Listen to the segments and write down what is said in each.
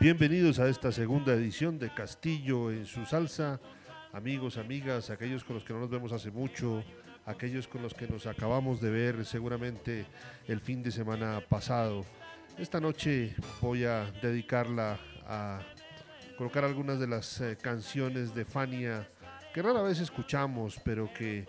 Bienvenidos a esta segunda edición de Castillo en su salsa. Amigos, amigas, aquellos con los que no nos vemos hace mucho, aquellos con los que nos acabamos de ver seguramente el fin de semana pasado. Esta noche voy a dedicarla a colocar algunas de las eh, canciones de Fania que rara vez escuchamos, pero que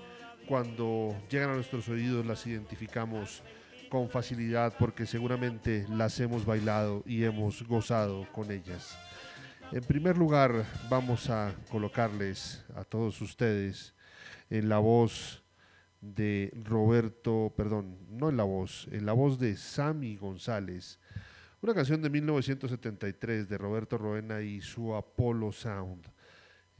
cuando llegan a nuestros oídos las identificamos con facilidad porque seguramente las hemos bailado y hemos gozado con ellas. En primer lugar, vamos a colocarles a todos ustedes en la voz de Roberto, perdón, no en la voz, en la voz de Sammy González, una canción de 1973 de Roberto Roena y su Apollo Sound.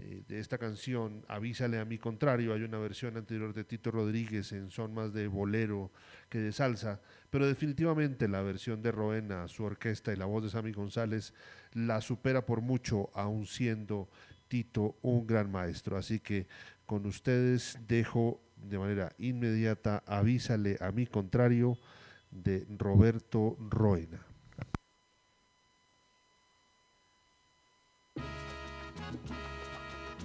Eh, de esta canción, Avísale a mi contrario, hay una versión anterior de Tito Rodríguez en son más de bolero que de salsa, pero definitivamente la versión de Roena, su orquesta y la voz de Sammy González la supera por mucho, aun siendo Tito un gran maestro. Así que con ustedes dejo de manera inmediata Avísale a mi contrario de Roberto Roena.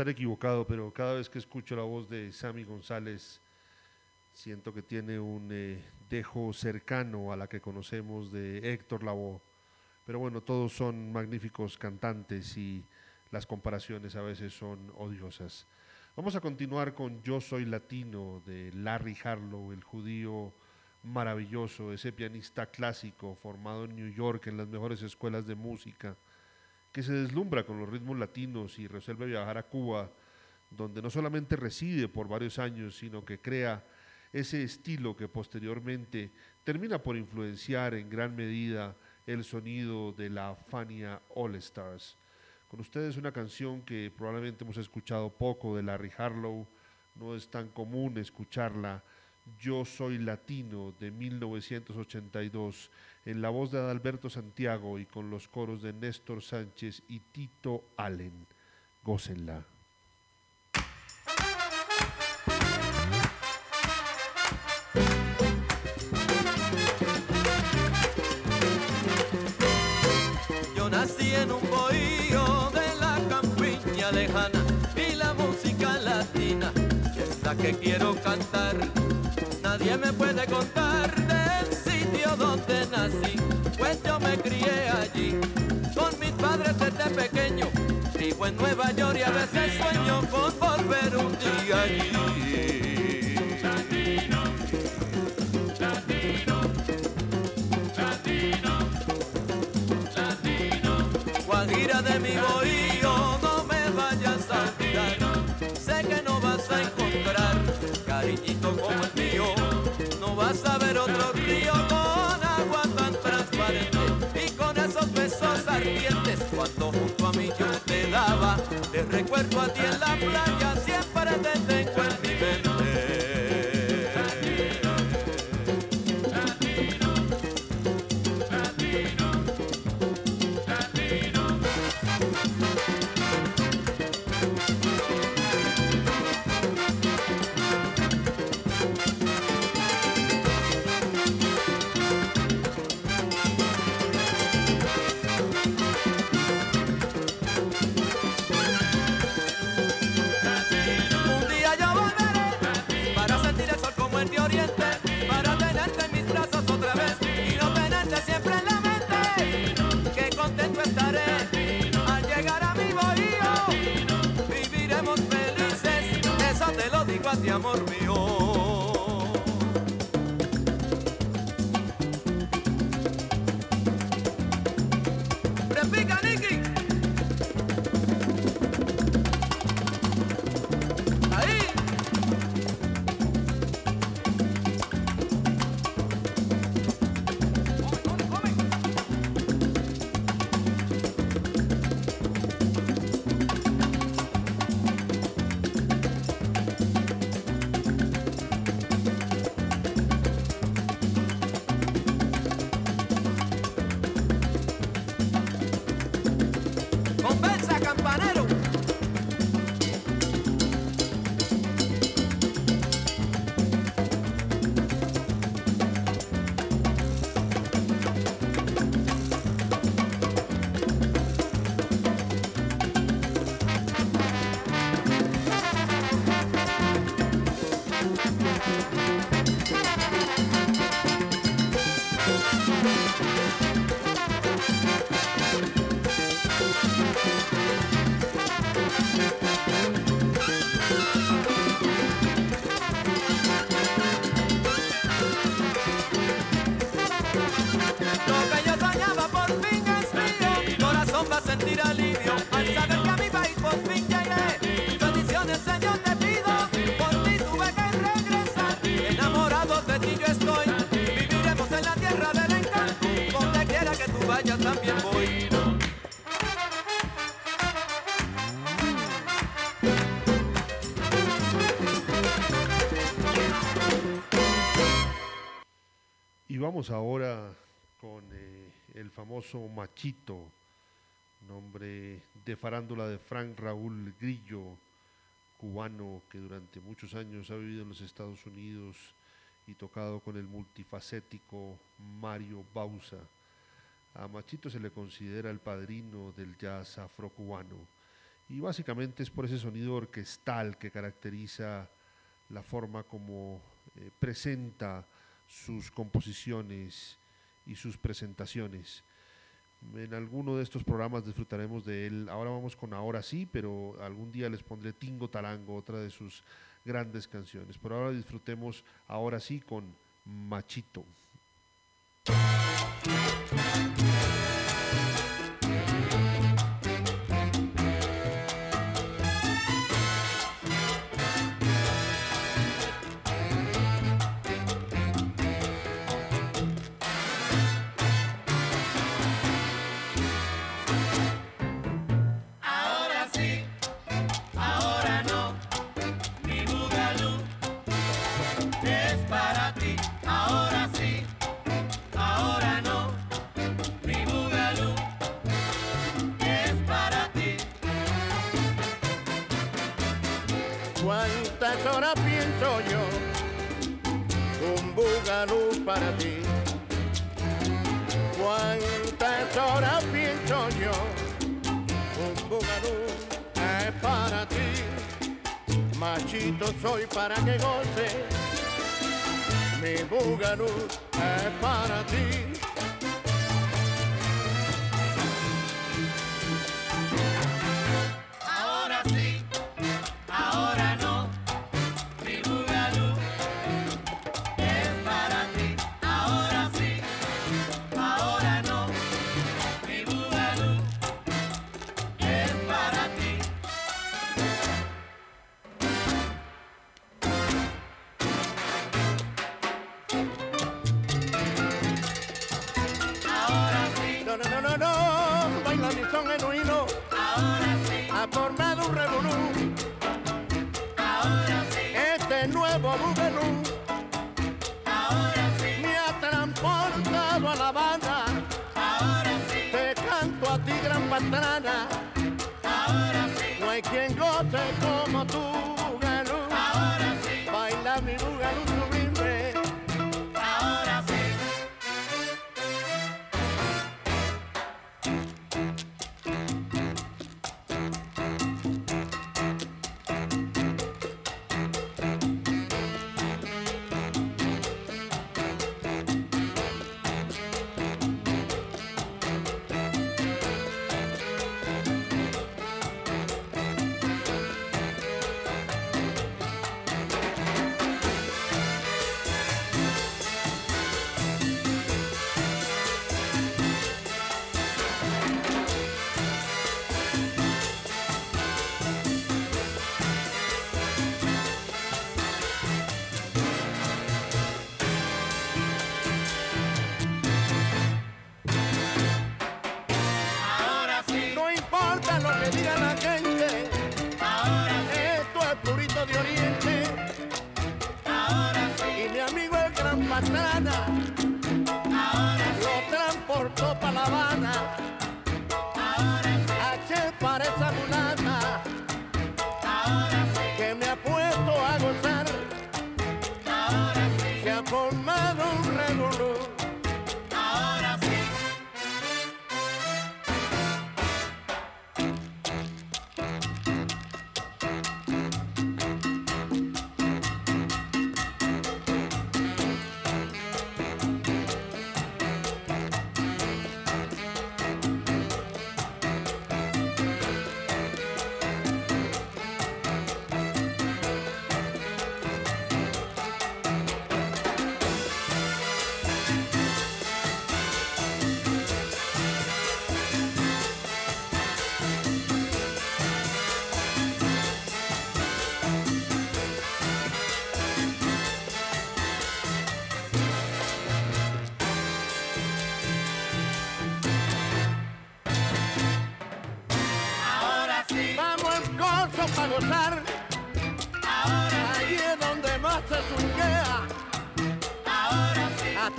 estar equivocado, pero cada vez que escucho la voz de Sammy González Siento que tiene un eh, dejo cercano a la que conocemos de Héctor Lavoe. Pero bueno, todos son magníficos cantantes y las comparaciones a veces son odiosas. Vamos a continuar con Yo Soy Latino de Larry Harlow, el judío maravilloso, ese pianista clásico formado en New York en las mejores escuelas de música, que se deslumbra con los ritmos latinos y resuelve viajar a Cuba, donde no solamente reside por varios años, sino que crea ese estilo que posteriormente termina por influenciar en gran medida el sonido de la Fania All Stars. Con ustedes una canción que probablemente hemos escuchado poco de Larry Harlow, no es tan común escucharla. Yo soy latino de 1982, en la voz de Adalberto Santiago y con los coros de Néstor Sánchez y Tito Allen. Gócenla. Yo nací en un bohío de la campiña lejana y la música latina es la que quiero cantar. Nadie me puede contar del sitio donde nací, pues yo me crié allí con mis padres desde pequeño. Vivo en Nueva York y a veces sueño con volver un día allí. Guajira de mi bohío, vas a ver otro río con agua tan transparente y con esos besos ardientes. Cuando junto a mí yo te daba, te recuerdo a ti en la playa, siempre te tengo en amor mío. famoso Machito, nombre de farándula de Frank Raúl Grillo, cubano que durante muchos años ha vivido en los Estados Unidos y tocado con el multifacético Mario Bausa. A Machito se le considera el padrino del jazz afrocubano y básicamente es por ese sonido orquestal que caracteriza la forma como eh, presenta sus composiciones y sus presentaciones. En alguno de estos programas disfrutaremos de él. Ahora vamos con Ahora sí, pero algún día les pondré Tingo Tarango, otra de sus grandes canciones. Por ahora disfrutemos Ahora sí con Machito. para ti, machito soy para que goce. Mi bugalú es para ti. ha formado un revolú. for my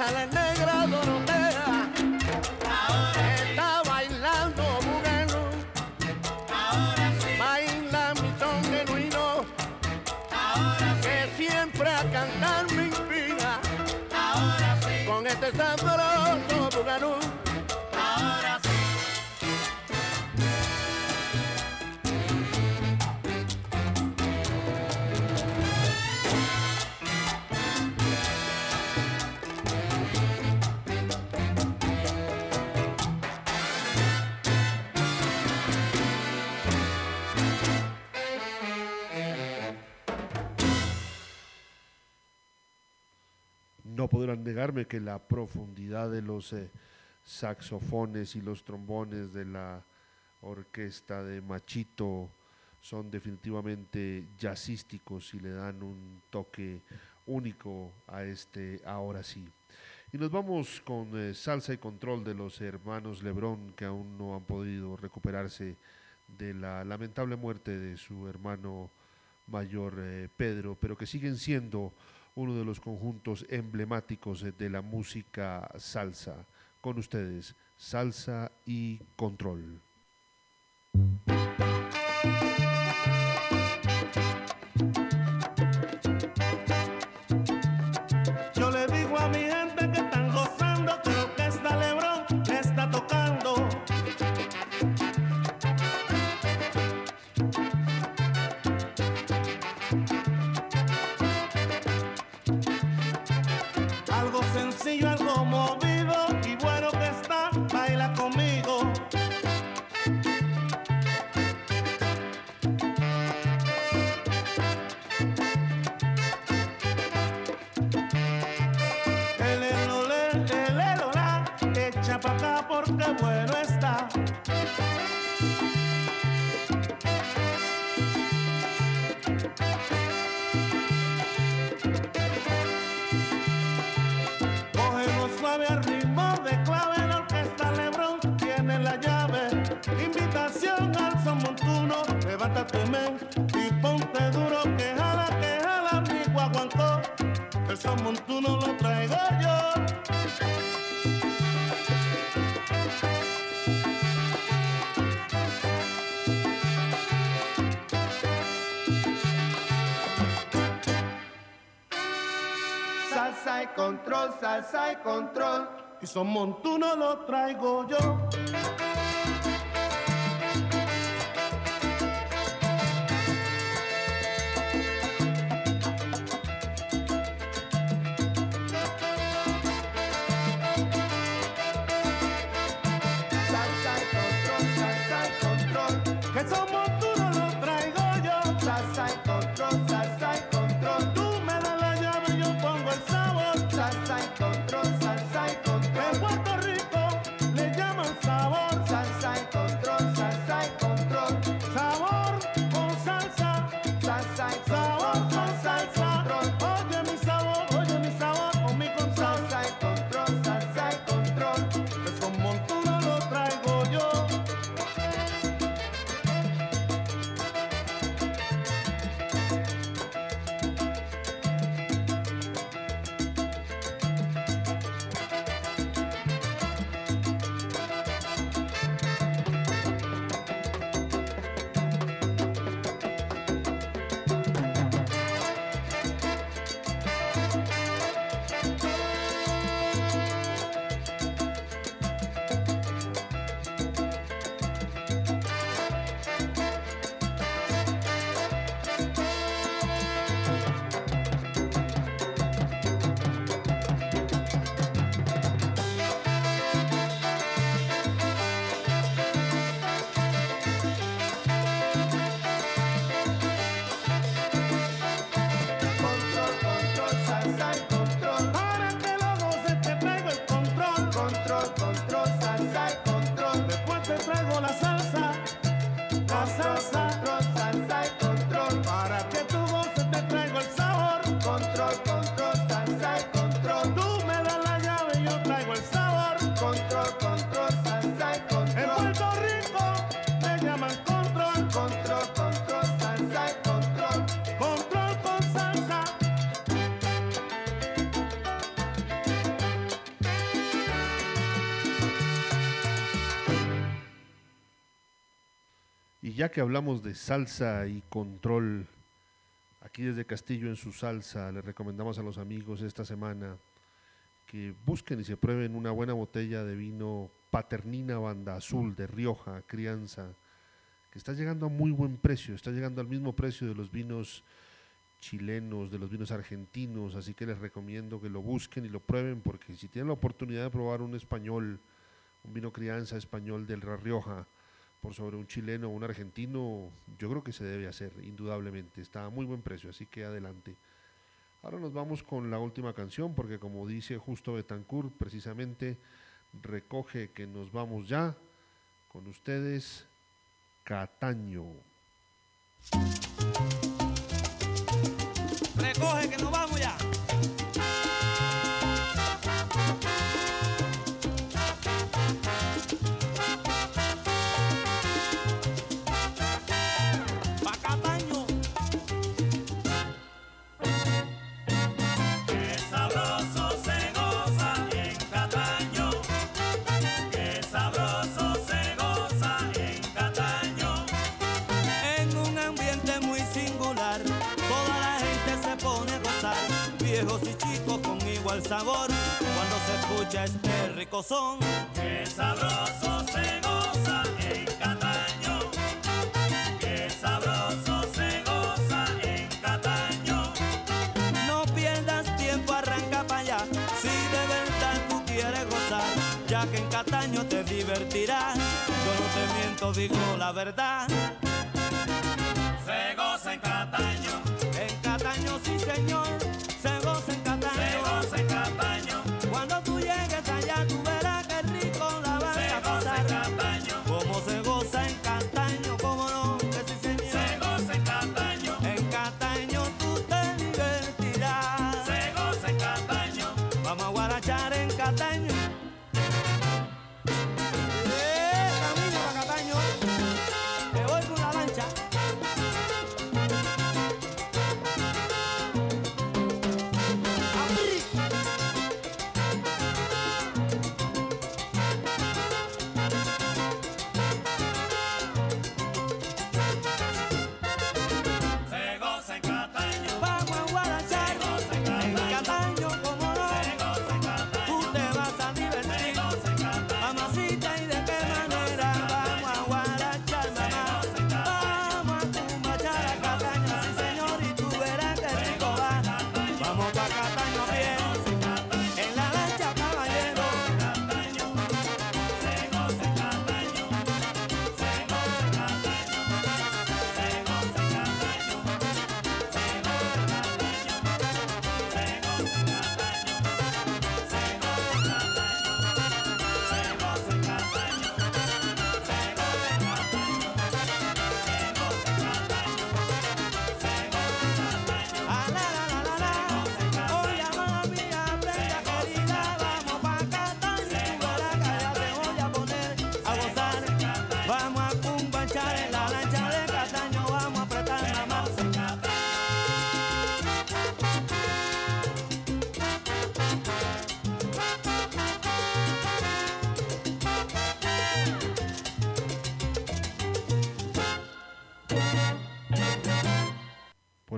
sale negra No podrán negarme que la profundidad de los eh, saxofones y los trombones de la orquesta de Machito son definitivamente jazzísticos y le dan un toque único a este ahora sí. Y nos vamos con eh, salsa y control de los hermanos Lebrón que aún no han podido recuperarse de la lamentable muerte de su hermano mayor eh, Pedro, pero que siguen siendo uno de los conjuntos emblemáticos de la música salsa. Con ustedes, salsa y control. them way. Salsa y control. Y son montuno lo traigo yo. Ya que hablamos de salsa y control, aquí desde Castillo en su salsa, le recomendamos a los amigos esta semana que busquen y se prueben una buena botella de vino Paternina Banda Azul de Rioja, crianza, que está llegando a muy buen precio, está llegando al mismo precio de los vinos chilenos, de los vinos argentinos, así que les recomiendo que lo busquen y lo prueben, porque si tienen la oportunidad de probar un español, un vino crianza español del Rioja, por sobre un chileno o un argentino, yo creo que se debe hacer, indudablemente. Está a muy buen precio, así que adelante. Ahora nos vamos con la última canción, porque como dice justo Betancourt, precisamente recoge que nos vamos ya con ustedes, Cataño. Recoge que nos vamos. el sabor cuando se escucha este rico son. Qué sabroso se goza en Cataño. Qué sabroso se goza en Cataño. No pierdas tiempo, arranca para allá. Si de verdad tú quieres gozar, ya que en Cataño te divertirás. Yo no te miento, digo la verdad. Se goza en Cataño. En Cataño, sí, señor.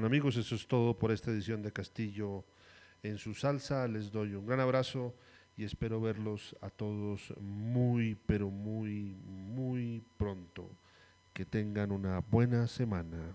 Bueno amigos, eso es todo por esta edición de Castillo en su salsa. Les doy un gran abrazo y espero verlos a todos muy, pero muy, muy pronto. Que tengan una buena semana.